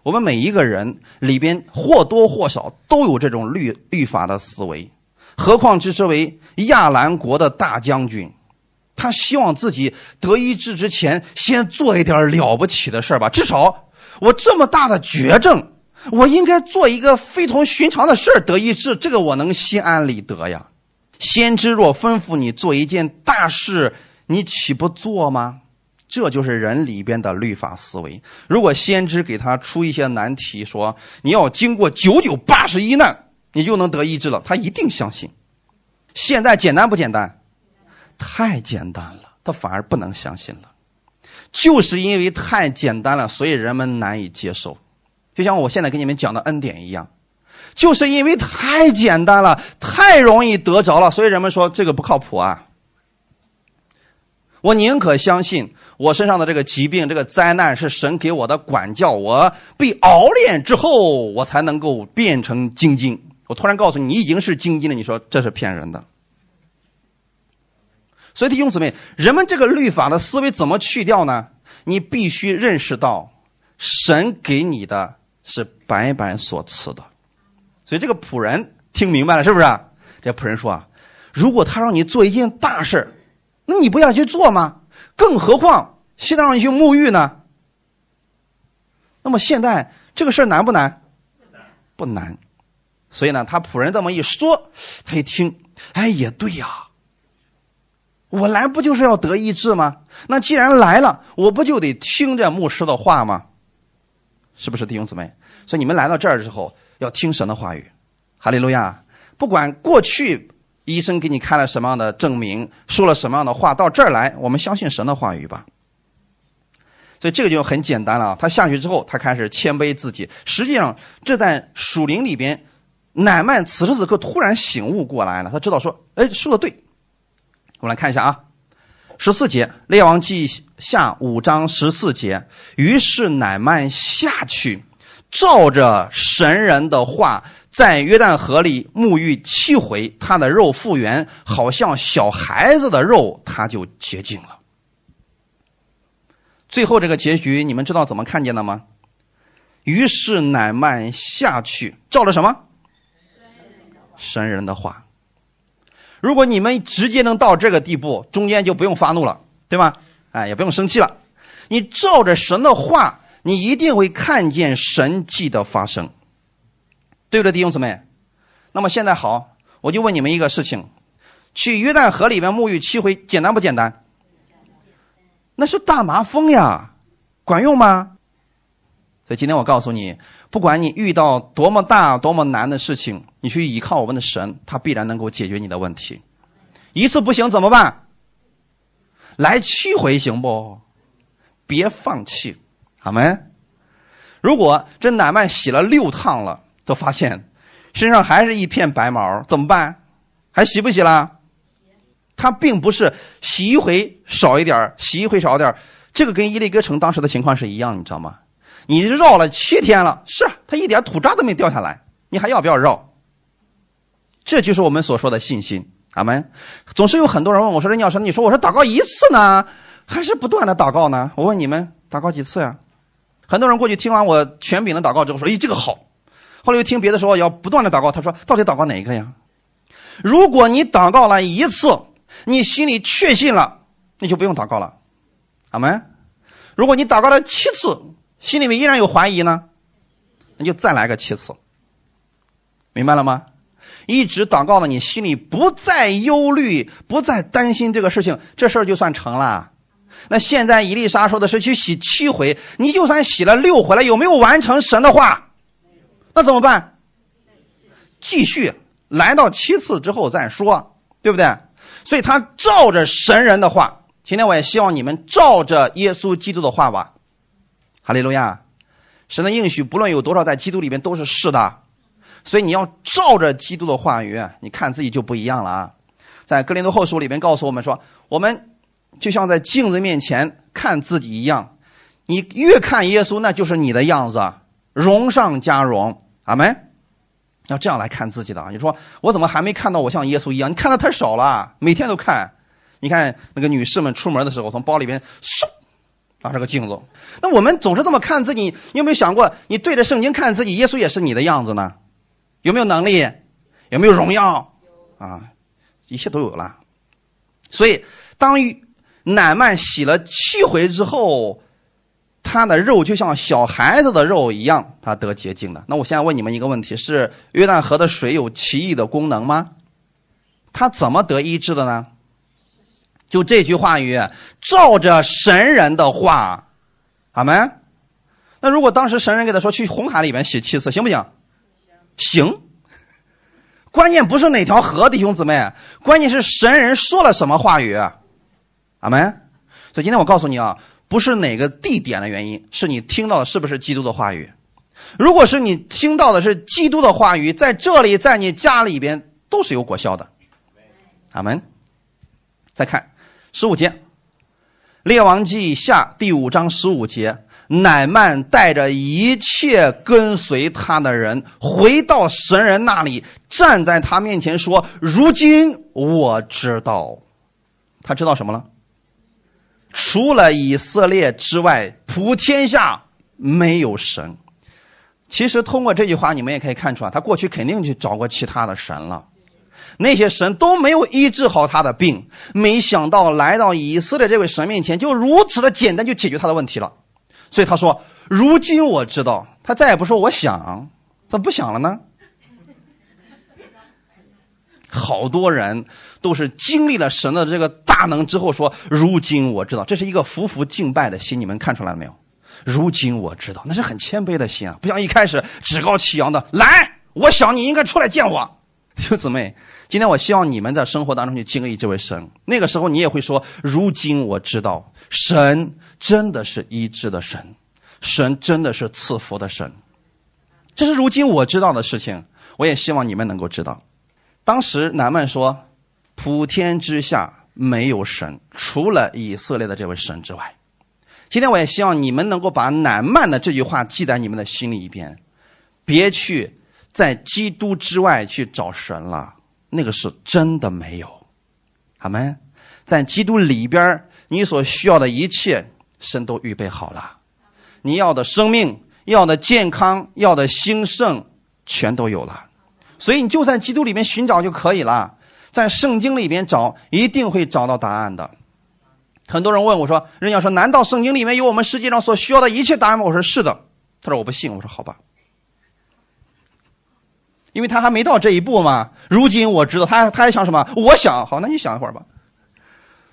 我们每一个人里边或多或少都有这种律律法的思维，何况之之为亚兰国的大将军，他希望自己得医治之前先做一点了不起的事吧。至少我这么大的绝症，我应该做一个非同寻常的事儿得医治，这个我能心安理得呀。先知若吩咐你做一件大事，你岂不做吗？这就是人里边的律法思维。如果先知给他出一些难题，说你要经过九九八十一难，你就能得医治了，他一定相信。现在简单不简单？太简单了，他反而不能相信了。就是因为太简单了，所以人们难以接受。就像我现在给你们讲的恩典一样。就是因为太简单了，太容易得着了，所以人们说这个不靠谱啊。我宁可相信我身上的这个疾病、这个灾难是神给我的管教，我被熬炼之后，我才能够变成精金。我突然告诉你，你已经是精金了，你说这是骗人的。所以弟兄姊妹，人们这个律法的思维怎么去掉呢？你必须认识到，神给你的是白白所赐的。所以这个仆人听明白了，是不是？这仆人说啊，如果他让你做一件大事那你不要去做吗？更何况现在让你去沐浴呢？那么现在这个事难不难？不难。所以呢，他仆人这么一说，他一听，哎，也对呀。我来不就是要得医治吗？那既然来了，我不就得听着牧师的话吗？是不是弟兄姊妹？所以你们来到这儿之后。要听神的话语，哈利路亚！不管过去医生给你开了什么样的证明，说了什么样的话，到这儿来，我们相信神的话语吧。所以这个就很简单了。他下去之后，他开始谦卑自己。实际上，这在属灵里边，乃曼此时此刻突然醒悟过来了，他知道说：“哎，说的对。”我们来看一下啊，十四节《列王记下》五章十四节。于是乃曼下去，照着神人的话，在约旦河里沐浴七回，他的肉复原，好像小孩子的肉，他就洁净了。最后这个结局，你们知道怎么看见的吗？于是乃曼下去，照了什么？神人的话。如果你们直接能到这个地步，中间就不用发怒了，对吧？哎，也不用生气了。你照着神的话，你一定会看见神迹的发生，对不对，弟兄姊妹？那么现在好，我就问你们一个事情：去约旦河里面沐浴七回，简单不简单？那是大麻风呀，管用吗？所以今天我告诉你，不管你遇到多么大、多么难的事情，你去依靠我们的神，他必然能够解决你的问题。一次不行怎么办？来七回行不？别放弃，阿门？如果这乃曼洗了六趟了，都发现身上还是一片白毛，怎么办？还洗不洗了？他并不是洗一回少一点洗一回少点这个跟伊利哥城当时的情况是一样，你知道吗？你绕了七天了，是他一点土渣都没掉下来，你还要不要绕？这就是我们所说的信心，阿门。总是有很多人问我说：“任教师，你说我说祷告一次呢，还是不断的祷告呢？”我问你们，祷告几次呀？很多人过去听完我权柄的祷告之后说：“咦，这个好。”后来又听别的时候要不断的祷告，他说：“到底祷告哪一个呀？”如果你祷告了一次，你心里确信了，你就不用祷告了，阿门。如果你祷告了七次，心里面依然有怀疑呢，那就再来个七次，明白了吗？一直祷告了，你心里不再忧虑，不再担心这个事情，这事儿就算成了。那现在伊丽莎说的是去洗七回，你就算洗了六回了，有没有完成神的话？那怎么办？继续来到七次之后再说，对不对？所以他照着神人的话，今天我也希望你们照着耶稣基督的话吧。哈利路亚，神的应许不论有多少，在基督里面都是是的。所以你要照着基督的话语，你看自己就不一样了啊。在格林多后书里面告诉我们说，我们就像在镜子面前看自己一样，你越看耶稣，那就是你的样子，荣上加荣。阿门。要这样来看自己的啊！你说我怎么还没看到我像耶稣一样？你看的太少了，每天都看。你看那个女士们出门的时候，从包里边嗖拿着个镜子。那我们总是这么看自己，你有没有想过，你对着圣经看自己，耶稣也是你的样子呢？有没有能力？有没有荣耀？啊，一切都有了。所以，当乃曼洗了七回之后。他的肉就像小孩子的肉一样，他得洁净的。那我现在问你们一个问题：是约旦河的水有奇异的功能吗？他怎么得医治的呢？就这句话语，照着神人的话，阿门。那如果当时神人给他说去红海里面洗七次，行不行？行。关键不是哪条河，弟兄姊妹，关键是神人说了什么话语，阿门。所以今天我告诉你啊。不是哪个地点的原因，是你听到的是不是基督的话语？如果是你听到的是基督的话语，在这里，在你家里边都是有果效的。阿门。再看十五节，《列王记下》第五章十五节，乃曼带着一切跟随他的人回到神人那里，站在他面前说：“如今我知道，他知道什么了？”除了以色列之外，普天下没有神。其实通过这句话，你们也可以看出来，他过去肯定去找过其他的神了，那些神都没有医治好他的病。没想到来到以色列这位神面前，就如此的简单就解决他的问题了。所以他说：“如今我知道。”他再也不说我想，怎么不想了呢？好多人都是经历了神的这个大能之后，说：“如今我知道，这是一个服服敬拜的心。”你们看出来了没有？如今我知道，那是很谦卑的心啊，不像一开始趾高气扬的。来，我想你应该出来见我，弟兄姊妹，今天我希望你们在生活当中去经历这位神。那个时候你也会说：“如今我知道，神真的是医治的神，神真的是赐福的神。”这是如今我知道的事情。我也希望你们能够知道。当时南曼说：“普天之下没有神，除了以色列的这位神之外。”今天我也希望你们能够把乃曼的这句话记在你们的心里一边，别去。在基督之外去找神了，那个是真的没有。阿门。在基督里边，你所需要的一切，神都预备好了。你要的生命、要的健康、要的兴盛，全都有了。所以你就在基督里面寻找就可以了。在圣经里边找，一定会找到答案的。很多人问我说：“人家说，难道圣经里面有我们世界上所需要的一切答案吗？”我说：“是的。”他说：“我不信。”我说：“好吧。”因为他还没到这一步嘛。如今我知道他，他还想什么？我想，好，那你想一会儿吧。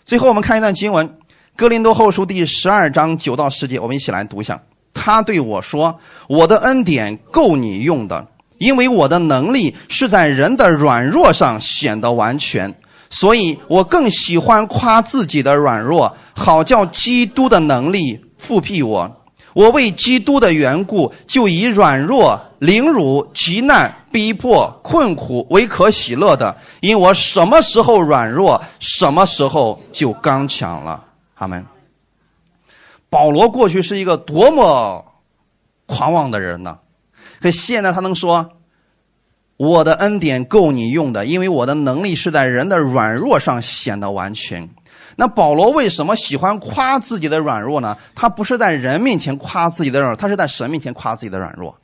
最后我们看一段经文，《哥林多后书》第十二章九到十节，我们一起来读一下。他对我说：“我的恩典够你用的，因为我的能力是在人的软弱上显得完全，所以我更喜欢夸自己的软弱，好叫基督的能力复辟我。我为基督的缘故，就以软弱。”凌辱、极难、逼迫、困苦为可喜乐的，因我什么时候软弱，什么时候就刚强了。阿门。保罗过去是一个多么狂妄的人呢？可现在他能说：“我的恩典够你用的，因为我的能力是在人的软弱上显得完全。”那保罗为什么喜欢夸自己的软弱呢？他不是在人面前夸自己的软弱，他是在神面前夸自己的软弱。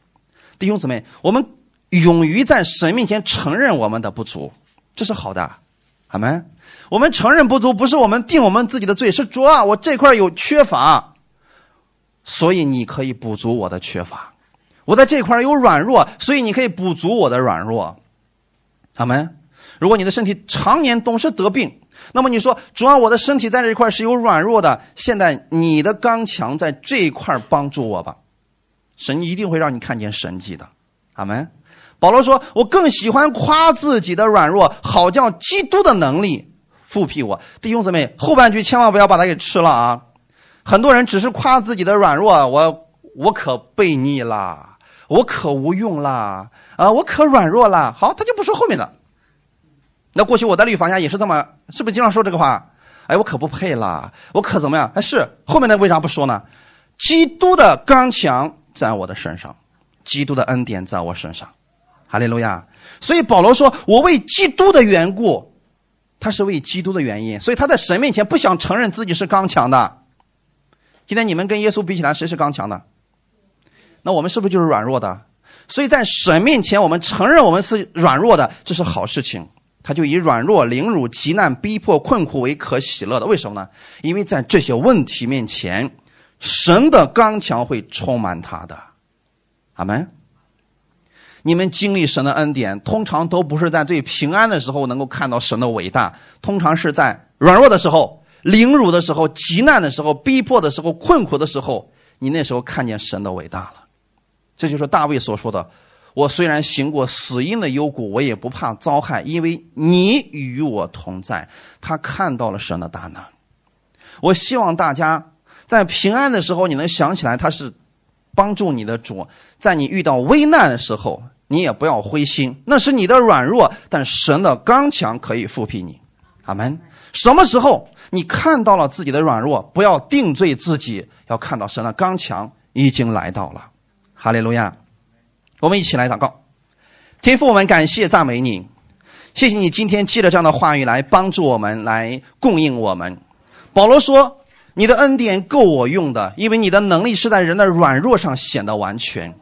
弟兄姊妹，我们勇于在神面前承认我们的不足，这是好的，好吗？我们承认不足，不是我们定我们自己的罪，是主啊，我这块有缺乏，所以你可以补足我的缺乏；我在这块有软弱，所以你可以补足我的软弱，阿门？如果你的身体常年总是得病，那么你说主啊，我的身体在这一块是有软弱的，现在你的刚强在这一块帮助我吧。神一定会让你看见神迹的，阿门。保罗说：“我更喜欢夸自己的软弱，好叫基督的能力复辟我。”弟兄姊妹，后半句千万不要把它给吃了啊！很多人只是夸自己的软弱，我我可背逆啦，我可无用啦，啊，我可软弱啦。好，他就不说后面的。那过去我在律法下也是这么，是不是经常说这个话？哎，我可不配啦，我可怎么样？哎，是后面的为啥不说呢？基督的刚强。在我的身上，基督的恩典在我身上，哈利路亚。所以保罗说：“我为基督的缘故，他是为基督的原因，所以他在神面前不想承认自己是刚强的。今天你们跟耶稣比起来，谁是刚强的？那我们是不是就是软弱的？所以在神面前，我们承认我们是软弱的，这是好事情。他就以软弱、凌辱、极难、逼迫、困苦为可喜乐的。为什么呢？因为在这些问题面前。”神的刚强会充满他的，阿门。你们经历神的恩典，通常都不是在最平安的时候能够看到神的伟大，通常是在软弱的时候、凌辱的时候、极难的时候、逼迫的时候、困苦的时候，你那时候看见神的伟大了。这就是大卫所说的：“我虽然行过死荫的幽谷，我也不怕遭害，因为你与我同在。”他看到了神的大能。我希望大家。在平安的时候，你能想起来他是帮助你的主；在你遇到危难的时候，你也不要灰心，那是你的软弱，但神的刚强可以复辟你。阿门。什么时候你看到了自己的软弱，不要定罪自己，要看到神的刚强已经来到了。哈利路亚！我们一起来祷告，天父，我们感谢赞美你，谢谢你今天借着这样的话语来帮助我们，来供应我们。保罗说。你的恩典够我用的，因为你的能力是在人的软弱上显得完全。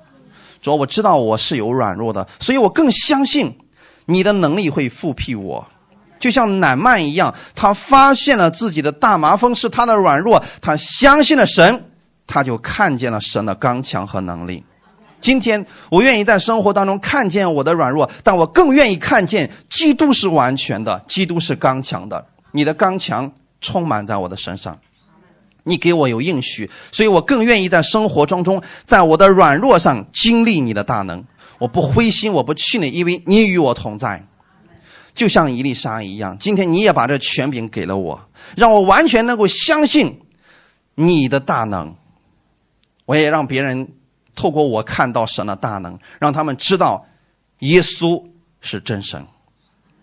主，我知道我是有软弱的，所以我更相信你的能力会复辟我。就像乃曼一样，他发现了自己的大麻风是他的软弱，他相信了神，他就看见了神的刚强和能力。今天我愿意在生活当中看见我的软弱，但我更愿意看见基督是完全的，基督是刚强的。你的刚强充满在我的身上。你给我有应许，所以我更愿意在生活当中，在我的软弱上经历你的大能。我不灰心，我不气馁，因为你与我同在。就像伊丽莎一样，今天你也把这权柄给了我，让我完全能够相信你的大能。我也让别人透过我看到神的大能，让他们知道耶稣是真神。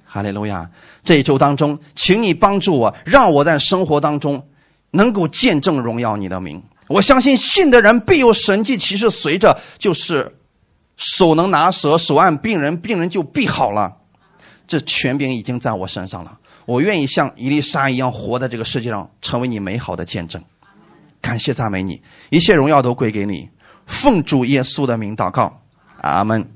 哈利路亚！这一周当中，请你帮助我，让我在生活当中能够见证荣耀你的名。我相信信的人必有神迹奇事随着，就是手能拿蛇，手按病人，病人就必好了。这权柄已经在我身上了，我愿意像伊丽莎一样活在这个世界上，成为你美好的见证。感谢赞美你，一切荣耀都归给你。奉主耶稣的名祷告，阿门。